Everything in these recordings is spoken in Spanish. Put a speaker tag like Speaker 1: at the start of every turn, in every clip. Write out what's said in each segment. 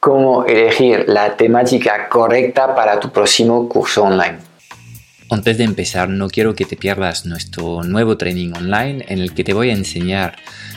Speaker 1: cómo elegir la temática correcta para tu próximo curso online.
Speaker 2: Antes de empezar, no quiero que te pierdas nuestro nuevo training online en el que te voy a enseñar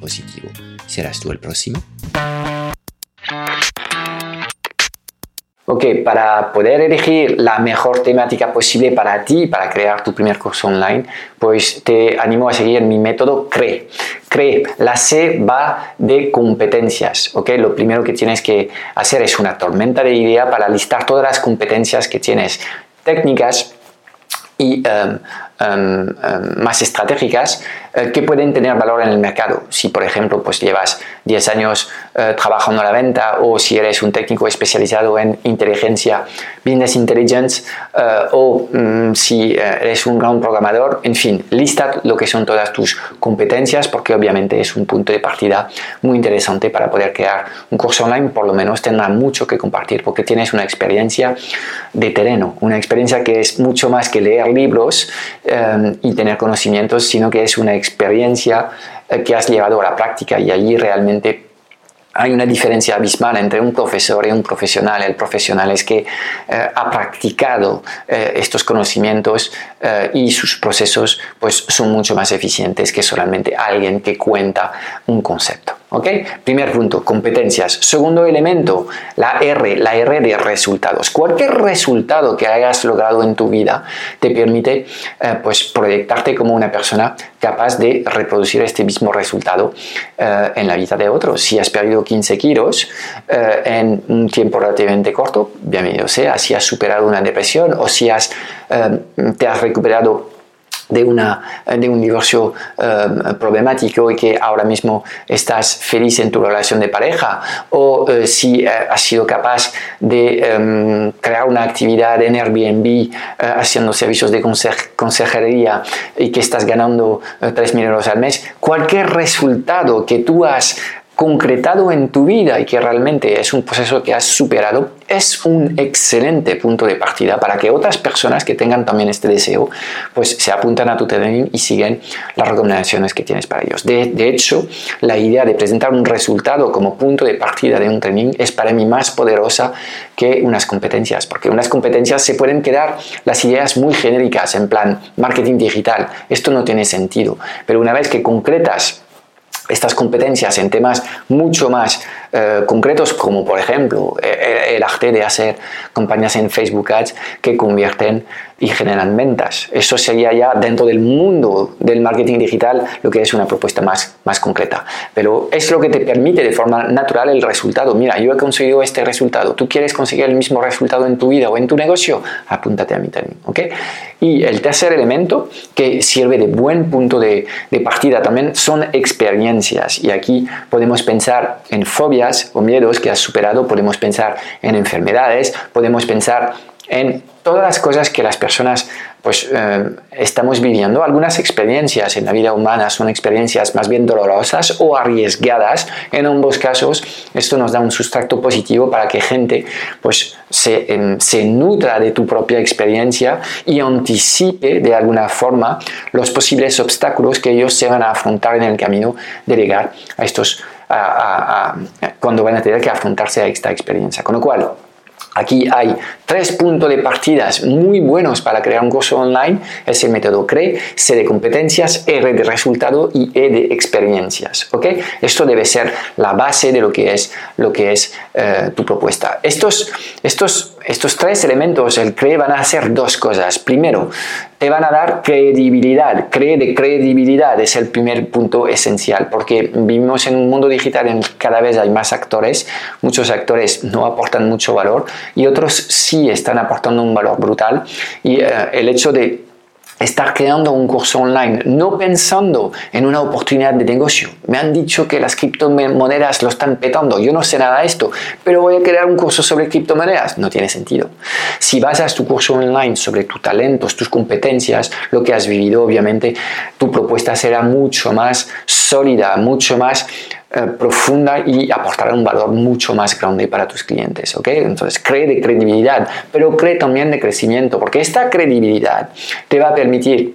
Speaker 2: positivo. ¿Serás tú el próximo?
Speaker 1: Ok, para poder elegir la mejor temática posible para ti, para crear tu primer curso online, pues te animo a seguir mi método CRE. CRE, la C va de competencias, ok. Lo primero que tienes que hacer es una tormenta de idea para listar todas las competencias que tienes, técnicas y um, um, um, más estratégicas eh, que pueden tener valor en el mercado. Si, por ejemplo, pues llevas 10 años eh, trabajando en la venta o si eres un técnico especializado en inteligencia, business intelligence, eh, o mm, si eres un gran programador, en fin, lista lo que son todas tus competencias porque obviamente es un punto de partida muy interesante para poder crear un curso online, por lo menos tendrá mucho que compartir porque tienes una experiencia de terreno, una experiencia que es mucho más que leer libros y tener conocimientos, sino que es una experiencia eh, que has llevado a la práctica y allí realmente hay una diferencia abismal entre un profesor y un profesional. El profesional es que eh, ha practicado eh, estos conocimientos y sus procesos pues, son mucho más eficientes que solamente alguien que cuenta un concepto. ¿Ok? Primer punto, competencias. Segundo elemento, la R, la R de resultados. Cualquier resultado que hayas logrado en tu vida te permite eh, pues, proyectarte como una persona capaz de reproducir este mismo resultado eh, en la vida de otros. Si has perdido 15 kilos eh, en un tiempo relativamente corto, bienvenido sea. Si has superado una depresión o si has, te has recuperado de, una, de un divorcio eh, problemático y que ahora mismo estás feliz en tu relación de pareja o eh, si eh, has sido capaz de em, crear una actividad en Airbnb haciendo servicios de consejería y que estás ganando 3.000 euros al mes, cualquier resultado que tú has concretado en tu vida y que realmente es un proceso que has superado, es un excelente punto de partida para que otras personas que tengan también este deseo, pues se apuntan a tu training y siguen las recomendaciones que tienes para ellos. De, de hecho, la idea de presentar un resultado como punto de partida de un training es para mí más poderosa que unas competencias, porque unas competencias se pueden quedar las ideas muy genéricas, en plan marketing digital. Esto no tiene sentido, pero una vez que concretas estas competencias en temas mucho más eh, concretos, como por ejemplo eh, eh, el arte de hacer campañas en Facebook Ads que convierten y generan ventas. Eso sería ya dentro del mundo del marketing digital lo que es una propuesta más, más concreta. Pero es lo que te permite de forma natural el resultado. Mira, yo he conseguido este resultado. ¿Tú quieres conseguir el mismo resultado en tu vida o en tu negocio? Apúntate a mi también. ¿ok? Y el tercer elemento que sirve de buen punto de, de partida también son experiencias. Y aquí podemos pensar en fobias o miedos que has superado, podemos pensar en enfermedades, podemos pensar en todas las cosas que las personas pues eh, estamos viviendo. Algunas experiencias en la vida humana son experiencias más bien dolorosas o arriesgadas. En ambos casos, esto nos da un sustrato positivo para que gente pues se, em, se nutra de tu propia experiencia y anticipe de alguna forma los posibles obstáculos que ellos se van a afrontar en el camino de llegar a estos cuando van a tener que afrontarse a esta experiencia. Con lo cual, Aquí hay tres puntos de partidas muy buenos para crear un curso online. Es el método CRE, C de competencias, R de resultado y E de experiencias. ¿ok? Esto debe ser la base de lo que es, lo que es eh, tu propuesta. Estos, estos, estos tres elementos, el CRE, van a hacer dos cosas. Primero, te van a dar credibilidad. Cree de credibilidad es el primer punto esencial, porque vivimos en un mundo digital en el que cada vez hay más actores, muchos actores no aportan mucho valor y otros sí están aportando un valor brutal y eh, el hecho de estar creando un curso online, no pensando en una oportunidad de negocio. Me han dicho que las criptomonedas lo están petando, yo no sé nada de esto, pero voy a crear un curso sobre criptomonedas. No tiene sentido. Si basas tu curso online sobre tus talentos, tus competencias, lo que has vivido, obviamente, tu propuesta será mucho más sólida, mucho más eh, profunda y aportará un valor mucho más grande para tus clientes, ¿ok? Entonces, cree de credibilidad, pero cree también de crecimiento, porque esta credibilidad te va a permitir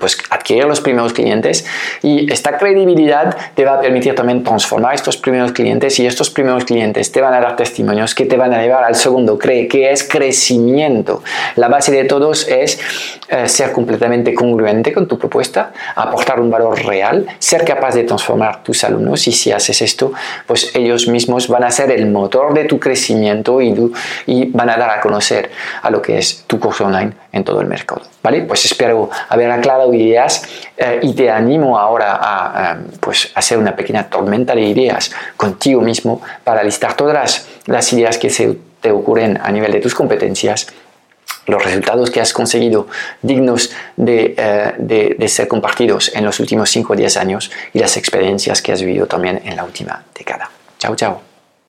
Speaker 1: pues adquirir los primeros clientes y esta credibilidad te va a permitir también transformar estos primeros clientes y estos primeros clientes te van a dar testimonios que te van a llevar al segundo cree que es crecimiento la base de todos es eh, ser completamente congruente con tu propuesta aportar un valor real ser capaz de transformar tus alumnos y si haces esto pues ellos mismos van a ser el motor de tu crecimiento y, y van a dar a conocer a lo que es tu curso online en todo el mercado ¿vale? pues espero haber aclarado ideas eh, y te animo ahora a, pues, hacer una pequeña tormenta de ideas contigo mismo para listar todas las, ideas que se te ocurren a nivel de tus competencias los resultados que has conseguido dignos de, eh, de, de, ser compartidos en los últimos 5 o 10 años y las experiencias que has vivido también en la última década. Chao, chao.